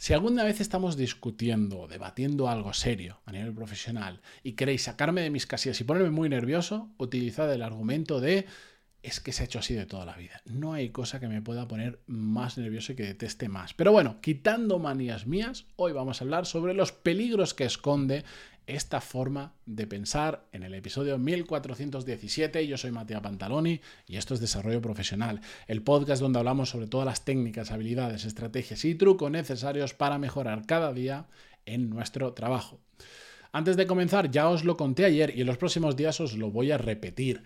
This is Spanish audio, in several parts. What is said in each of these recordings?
Si alguna vez estamos discutiendo o debatiendo algo serio a nivel profesional y queréis sacarme de mis casillas y ponerme muy nervioso, utilizad el argumento de es que se ha hecho así de toda la vida. No hay cosa que me pueda poner más nervioso y que deteste más. Pero bueno, quitando manías mías, hoy vamos a hablar sobre los peligros que esconde esta forma de pensar en el episodio 1417. Yo soy Matías Pantaloni y esto es Desarrollo Profesional, el podcast donde hablamos sobre todas las técnicas, habilidades, estrategias y trucos necesarios para mejorar cada día en nuestro trabajo. Antes de comenzar, ya os lo conté ayer y en los próximos días os lo voy a repetir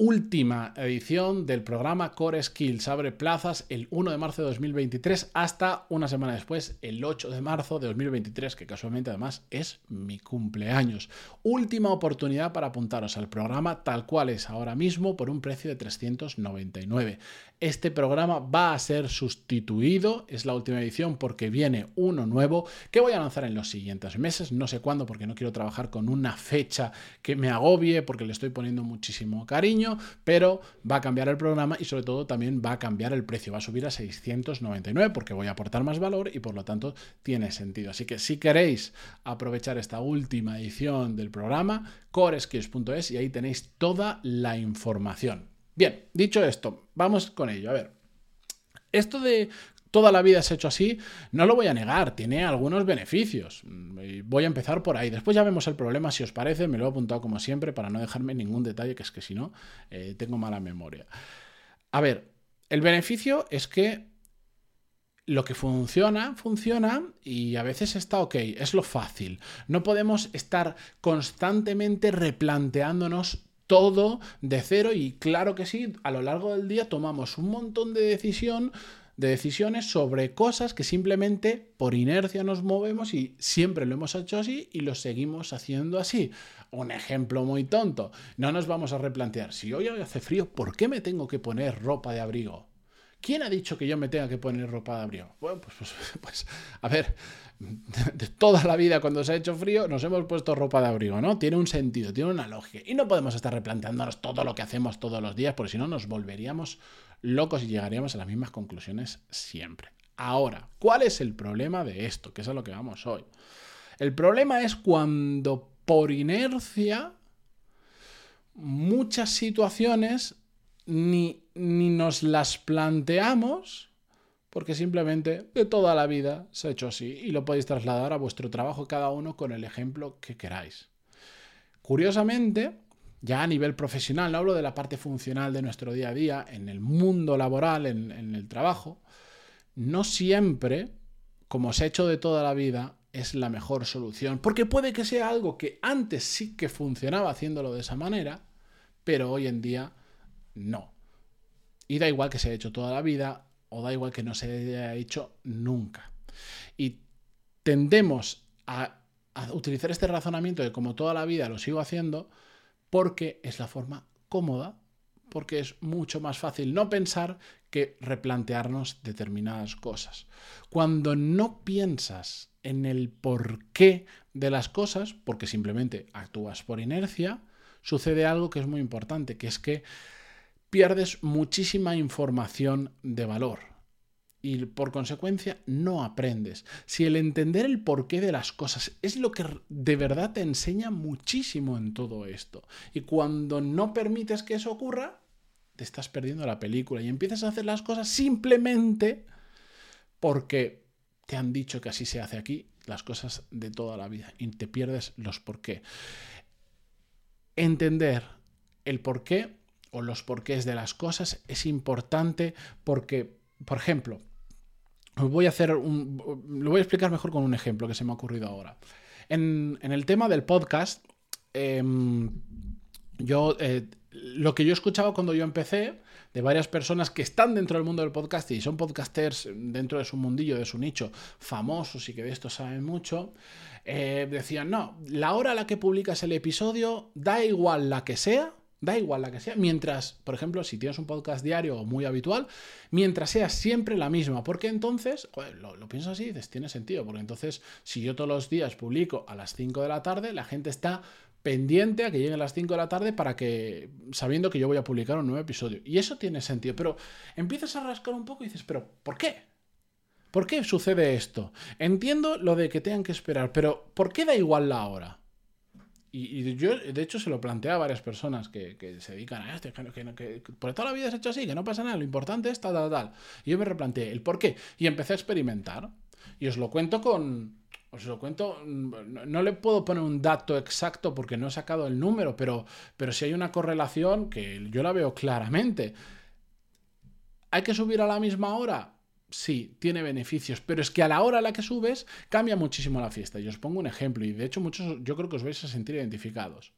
última edición del programa Core Skills. Abre plazas el 1 de marzo de 2023 hasta una semana después, el 8 de marzo de 2023, que casualmente además es mi cumpleaños. Última oportunidad para apuntaros al programa tal cual es ahora mismo por un precio de 399. Este programa va a ser sustituido, es la última edición porque viene uno nuevo que voy a lanzar en los siguientes meses, no sé cuándo porque no quiero trabajar con una fecha que me agobie porque le estoy poniendo muchísimo cariño, pero va a cambiar el programa y sobre todo también va a cambiar el precio, va a subir a 699 porque voy a aportar más valor y por lo tanto tiene sentido. Así que si queréis aprovechar esta última edición del programa, coreskills.es y ahí tenéis toda la información. Bien, dicho esto, vamos con ello. A ver, esto de toda la vida se ha hecho así, no lo voy a negar, tiene algunos beneficios. Voy a empezar por ahí. Después ya vemos el problema, si os parece, me lo he apuntado como siempre para no dejarme ningún detalle, que es que si no, eh, tengo mala memoria. A ver, el beneficio es que lo que funciona, funciona y a veces está ok, es lo fácil. No podemos estar constantemente replanteándonos todo de cero y claro que sí, a lo largo del día tomamos un montón de decisión de decisiones sobre cosas que simplemente por inercia nos movemos y siempre lo hemos hecho así y lo seguimos haciendo así. Un ejemplo muy tonto, no nos vamos a replantear, si hoy hace frío, ¿por qué me tengo que poner ropa de abrigo? ¿Quién ha dicho que yo me tenga que poner ropa de abrigo? Bueno, pues, pues, pues, a ver, de toda la vida cuando se ha hecho frío nos hemos puesto ropa de abrigo, ¿no? Tiene un sentido, tiene una lógica. Y no podemos estar replanteándonos todo lo que hacemos todos los días, porque si no nos volveríamos locos y llegaríamos a las mismas conclusiones siempre. Ahora, ¿cuál es el problema de esto? Que es a lo que vamos hoy. El problema es cuando por inercia muchas situaciones ni, ni nos las planteamos porque simplemente de toda la vida se ha hecho así y lo podéis trasladar a vuestro trabajo cada uno con el ejemplo que queráis. Curiosamente, ya a nivel profesional, no hablo de la parte funcional de nuestro día a día, en el mundo laboral, en, en el trabajo, no siempre, como se ha hecho de toda la vida, es la mejor solución, porque puede que sea algo que antes sí que funcionaba haciéndolo de esa manera, pero hoy en día no. Y da igual que se haya hecho toda la vida o da igual que no se haya hecho nunca. Y tendemos a, utilizar este razonamiento de como toda la vida lo sigo haciendo porque es la forma cómoda, porque es mucho más fácil no pensar que replantearnos determinadas cosas. Cuando no piensas en el porqué de las cosas, porque simplemente actúas por inercia, sucede algo que es muy importante, que es que pierdes muchísima información de valor y por consecuencia no aprendes. Si el entender el porqué de las cosas es lo que de verdad te enseña muchísimo en todo esto, y cuando no permites que eso ocurra, te estás perdiendo la película y empiezas a hacer las cosas simplemente porque te han dicho que así se hace aquí, las cosas de toda la vida, y te pierdes los por qué. Entender el porqué o los porqués de las cosas es importante porque, por ejemplo, voy a hacer un, lo voy a explicar mejor con un ejemplo que se me ha ocurrido ahora. En, el tema del podcast, em, yo eh, lo que yo escuchaba cuando yo empecé de varias personas que están dentro del mundo del podcast y son podcasters dentro de su mundillo, de su nicho, famosos y que de esto saben mucho, eh, decían, no, la hora a la que publicas el episodio, da igual la que sea, Da igual la que sea, mientras, por ejemplo, si tienes un podcast diario o muy habitual, mientras sea siempre la misma, porque entonces, lo, lo piensas así dices, tiene sentido, porque entonces, si yo todos los días publico a las 5 de la tarde, la gente está pendiente a que lleguen las 5 de la tarde para que, sabiendo que yo voy a publicar un nuevo episodio. Y eso tiene sentido, pero empiezas a rascar un poco y dices, pero ¿por qué? ¿Por qué sucede esto? Entiendo lo de que tengan que esperar, pero ¿por qué da igual la hora? Y, yo, de hecho, se lo planteé a varias personas que, se dedican a esto, que, que, por toda la vida es hecho así, que no pasa nada, lo importante es tal, tal, tal. Y yo me replanteé el por qué y empecé a experimentar. Y os lo cuento con, os lo cuento, no, le puedo poner un dato exacto porque no he sacado el número, pero, pero si hay una correlación que yo la veo claramente. ¿Hay que subir a la misma hora? Sí, tiene beneficios, pero es que a la hora a la que subes cambia muchísimo la fiesta. Y os pongo un ejemplo, y de hecho muchos yo creo que os vais a sentir identificados.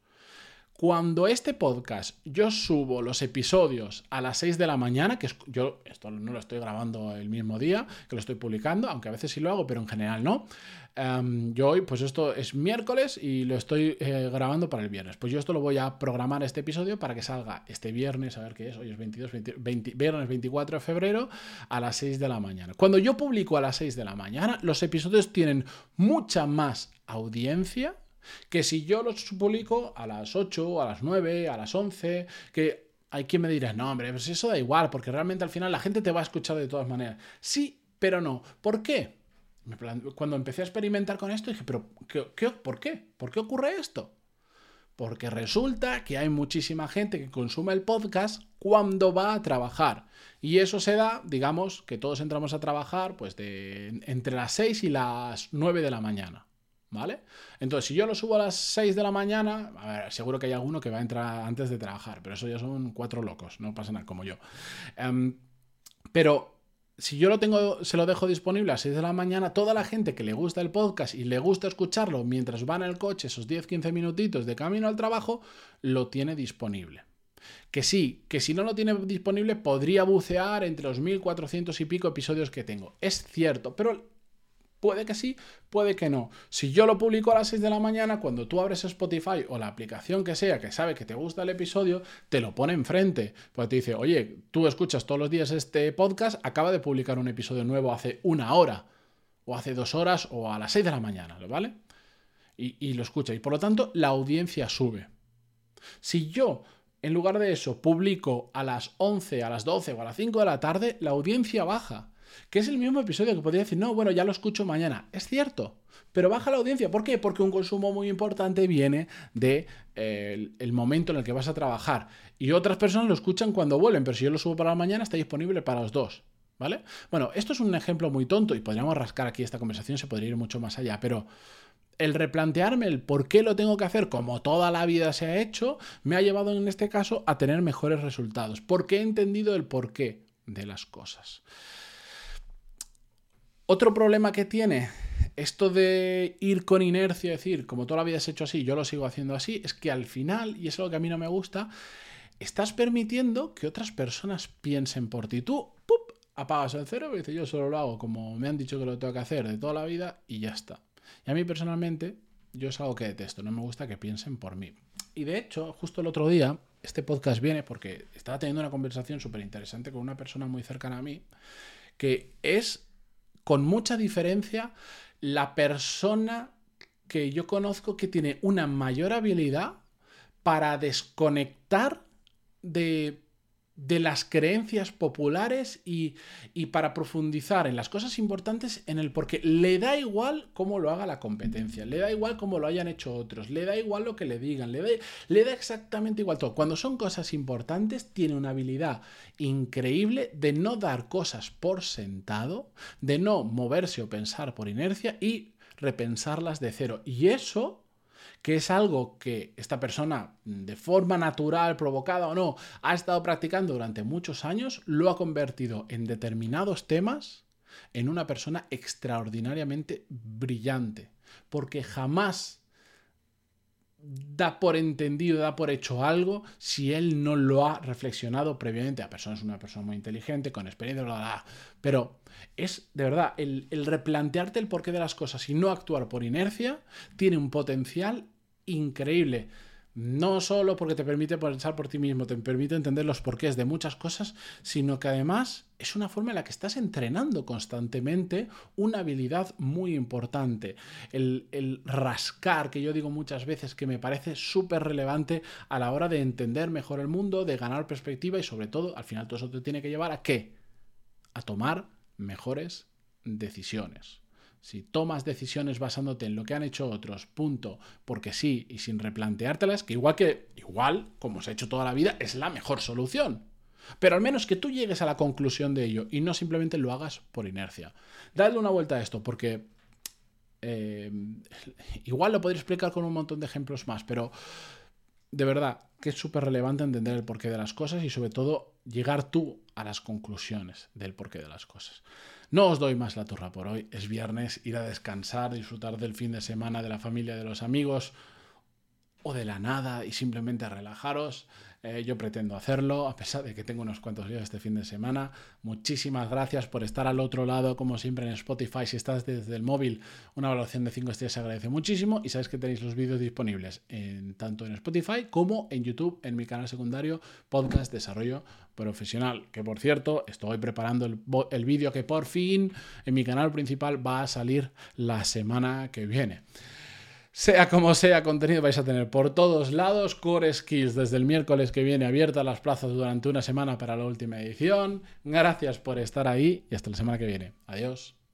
Cuando este podcast yo subo los episodios a las 6 de la mañana, que yo esto no lo estoy grabando el mismo día que lo estoy publicando, aunque a veces sí lo hago, pero en general no. Em, yo hoy, pues esto es miércoles y lo estoy eh, grabando para el viernes. Pues yo esto lo voy a programar este episodio para que salga este viernes, a ver qué es, hoy es 22, viernes 24 de febrero a las 6 de la mañana. Cuando yo publico a las 6 de la mañana, los episodios tienen mucha más audiencia que si yo los publico a las 8, a las 9, a las 11, que hay quien me dirá, no, hombre, pues eso da igual, porque realmente al final la gente te va a escuchar de todas maneras. Sí, pero no. ¿Por qué? Cuando empecé a experimentar con esto, dije, pero ¿qué, por qué? ¿Por qué ocurre esto? Porque resulta que hay muchísima gente que consume el podcast cuando va a trabajar. Y eso se da, digamos, que todos entramos a trabajar pues de entre las 6 y las 9 de la mañana. ¿Vale? Entonces, si yo lo subo a las 6 de la mañana, a ver, seguro que hay alguno que va a entrar antes de trabajar, pero eso ya son cuatro locos, no pasa nada como yo. Em, pero si yo lo tengo, se lo dejo disponible a las 6 de la mañana, toda la gente que le gusta el podcast y le gusta escucharlo mientras va en el coche, esos 10-15 minutitos de camino al trabajo, lo tiene disponible. Que sí, que si no lo tiene disponible podría bucear entre los 1400 y pico episodios que tengo. Es cierto, pero Puede que sí, puede que no. Si yo lo publico a las 6 de la mañana, cuando tú abres Spotify o la aplicación que sea que sabe que te gusta el episodio, te lo pone enfrente. Pues te dice, oye, tú escuchas todos los días este podcast, acaba de publicar un episodio nuevo hace una hora, o hace dos horas, o a las 6 de la mañana, ¿vale? Y, lo escucha. Y por lo tanto, la audiencia sube. Si yo en lugar de eso, publico a las 11, a las 12 o a las 5 de la tarde, la audiencia baja que es el mismo episodio que podría decir, no, bueno, ya lo escucho mañana. Es cierto, pero baja la audiencia. ¿Por qué? Porque un consumo muy importante viene de eh, momento en el que vas a trabajar. Y otras personas lo escuchan cuando vuelven, pero si yo lo subo para la mañana, está disponible para los dos. ¿Vale? Bueno, esto es un ejemplo muy tonto y podríamos rascar aquí esta conversación, se podría ir mucho más allá, pero el replantearme el por qué lo tengo que hacer como toda la vida se ha hecho, me ha llevado en este caso a tener mejores resultados, porque he entendido el porqué de las cosas. Otro problema que tiene esto de ir con inercia, decir, como toda la vida has hecho así, yo lo sigo haciendo así, es que al final, y es lo que a mí no me gusta, estás permitiendo que otras personas piensen por ti. Tú, ¡pup! apagas el cerebro y dices, yo solo lo hago como me han dicho que lo tengo que hacer de toda la vida y ya está. Y a mí personalmente, yo es algo que detesto, no me gusta que piensen por mí. Y de hecho, justo el otro día, este podcast viene porque estaba teniendo una conversación súper interesante con una persona muy cercana a mí, que es con mucha diferencia la persona que yo conozco que tiene una mayor habilidad para desconectar de de las creencias populares y, para profundizar en las cosas importantes en el porque le da igual cómo lo haga la competencia, le da igual cómo lo hayan hecho otros, le da igual lo que le digan, le da, le da exactamente igual todo. Cuando son cosas importantes, tiene una habilidad increíble de no dar cosas por sentado, de no moverse o pensar por inercia y repensarlas de cero. Y eso que es algo que esta persona, de forma natural, provocada o no, ha estado practicando durante muchos años, lo ha convertido en determinados temas en una persona extraordinariamente brillante, porque jamás da por entendido, da por hecho algo si él no lo ha reflexionado previamente. La persona es una persona muy inteligente, con experiencia, bla, bla, pero es de verdad el, el replantearte el porqué de las cosas y no actuar por inercia tiene un potencial increíble. No solo porque te permite pensar por ti mismo, te permite entender los porqués de muchas cosas, sino que además es una forma en la que estás entrenando constantemente una habilidad muy importante. El, el rascar, que yo digo muchas veces que me parece súper relevante a la hora de entender mejor el mundo, de ganar perspectiva y sobre todo, al final todo eso te tiene que llevar a qué? A tomar mejores decisiones. Si tomas decisiones basándote en lo que han hecho otros, punto, porque sí, y sin replanteártelas, que igual que, igual, como se ha hecho toda la vida, es la mejor solución. Pero al menos que tú llegues a la conclusión de ello y no simplemente lo hagas por inercia. Dadle una vuelta a esto, porque eh, igual lo podría explicar con un montón de ejemplos más, pero de verdad que es súper relevante entender el porqué de las cosas y sobre todo llegar tú a las conclusiones del porqué de las cosas. No os doy más la turra por hoy, es viernes, ir a descansar, disfrutar del fin de semana, de la familia, de los amigos o de la nada y simplemente relajaros. Eh, yo pretendo hacerlo, a pesar de que tengo unos cuantos días este fin de semana. Muchísimas gracias por estar al otro lado, como siempre en Spotify. Si estás desde el móvil, una evaluación de 5 estrellas se agradece muchísimo. Y sabes que tenéis los vídeos disponibles en, tanto en Spotify como en YouTube, en mi canal secundario, Podcast Desarrollo Profesional. Que por cierto, estoy preparando el vídeo que por fin en mi canal principal va a salir la semana que viene. Sea como sea, contenido vais a tener por todos lados. Core Skills desde el miércoles que viene abierta las plazas durante una semana para la última edición. Gracias por estar ahí y hasta la semana que viene. Adiós.